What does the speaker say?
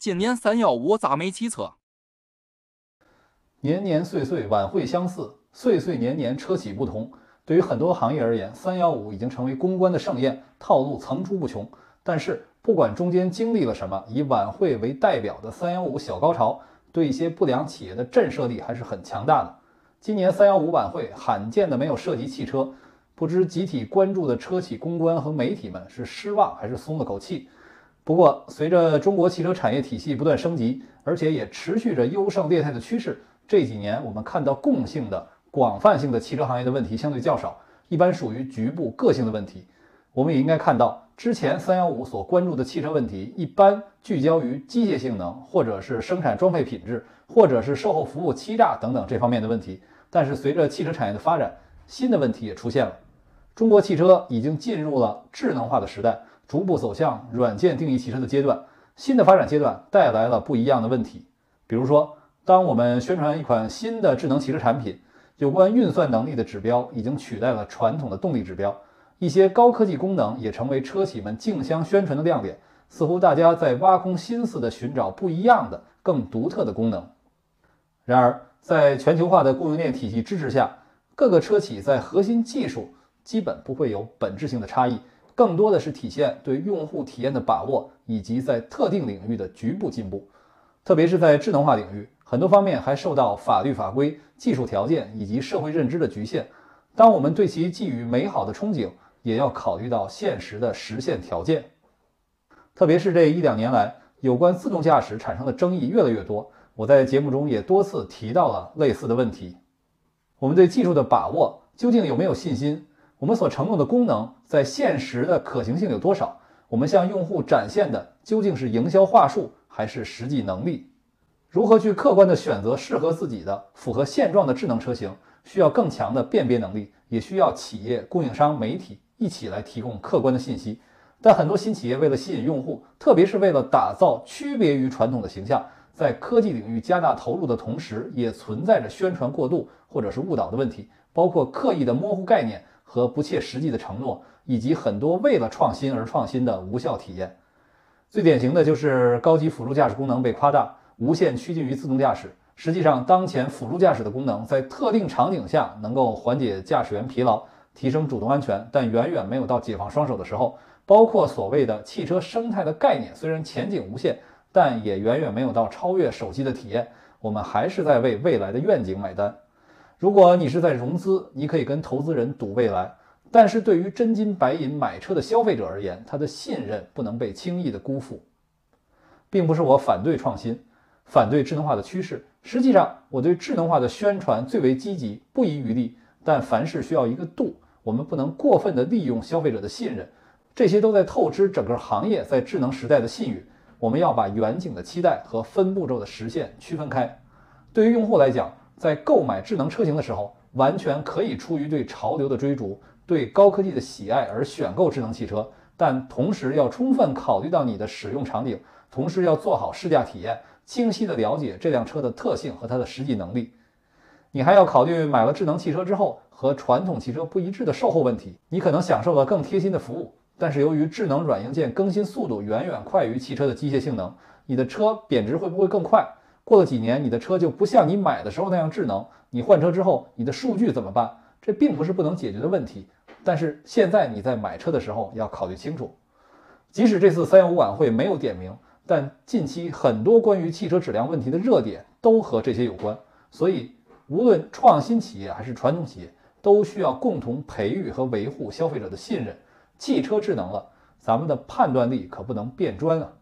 今年三幺五咋没骑车？年年岁岁晚会相似，岁岁年年车企不同。对于很多行业而言，三幺五已经成为公关的盛宴，套路层出不穷。但是，不管中间经历了什么，以晚会为代表的三幺五小高潮，对一些不良企业的震慑力还是很强大的。今年三幺五晚会罕见的没有涉及汽车，不知集体关注的车企公关和媒体们是失望还是松了口气？不过，随着中国汽车产业体系不断升级，而且也持续着优胜劣汰的趋势。这几年，我们看到共性的、广泛性的汽车行业的问题相对较少，一般属于局部个性的问题。我们也应该看到，之前三幺五所关注的汽车问题，一般聚焦于机械性能，或者是生产装配品质，或者是售后服务欺诈等等这方面的问题。但是，随着汽车产业的发展，新的问题也出现了。中国汽车已经进入了智能化的时代，逐步走向软件定义汽车的阶段。新的发展阶段带来了不一样的问题，比如说。当我们宣传一款新的智能汽车产品，有关运算能力的指标已经取代了传统的动力指标，一些高科技功能也成为车企们竞相宣传的亮点。似乎大家在挖空心思的寻找不一样的、更独特的功能。然而，在全球化的供应链体系支持下，各个车企在核心技术基本不会有本质性的差异，更多的是体现对用户体验的把握以及在特定领域的局部进步，特别是在智能化领域。很多方面还受到法律法规、技术条件以及社会认知的局限。当我们对其寄予美好的憧憬，也要考虑到现实的实现条件。特别是这一两年来，有关自动驾驶产生的争议越来越多。我在节目中也多次提到了类似的问题。我们对技术的把握究竟有没有信心？我们所承诺的功能在现实的可行性有多少？我们向用户展现的究竟是营销话术还是实际能力？如何去客观地选择适合自己的、符合现状的智能车型，需要更强的辨别能力，也需要企业、供应商、媒体一起来提供客观的信息。但很多新企业为了吸引用户，特别是为了打造区别于传统的形象，在科技领域加大投入的同时，也存在着宣传过度或者是误导的问题，包括刻意的模糊概念和不切实际的承诺，以及很多为了创新而创新的无效体验。最典型的就是高级辅助驾驶功能被夸大。无限趋近于自动驾驶。实际上，当前辅助驾驶的功能在特定场景下能够缓解驾驶员疲劳，提升主动安全，但远远没有到解放双手的时候。包括所谓的汽车生态的概念，虽然前景无限，但也远远没有到超越手机的体验。我们还是在为未来的愿景买单。如果你是在融资，你可以跟投资人赌未来，但是对于真金白银买车的消费者而言，他的信任不能被轻易的辜负。并不是我反对创新。反对智能化的趋势，实际上我对智能化的宣传最为积极，不遗余力。但凡事需要一个度，我们不能过分的利用消费者的信任，这些都在透支整个行业在智能时代的信誉。我们要把远景的期待和分步骤的实现区分开。对于用户来讲，在购买智能车型的时候，完全可以出于对潮流的追逐、对高科技的喜爱而选购智能汽车，但同时要充分考虑到你的使用场景，同时要做好试驾体验。清晰地了解这辆车的特性和它的实际能力，你还要考虑买了智能汽车之后和传统汽车不一致的售后问题。你可能享受了更贴心的服务，但是由于智能软硬件更新速度远远快于汽车的机械性能，你的车贬值会不会更快？过了几年，你的车就不像你买的时候那样智能。你换车之后，你的数据怎么办？这并不是不能解决的问题，但是现在你在买车的时候要考虑清楚。即使这次三幺五晚会没有点名。但近期很多关于汽车质量问题的热点都和这些有关，所以无论创新企业还是传统企业，都需要共同培育和维护消费者的信任。汽车智能了，咱们的判断力可不能变砖啊！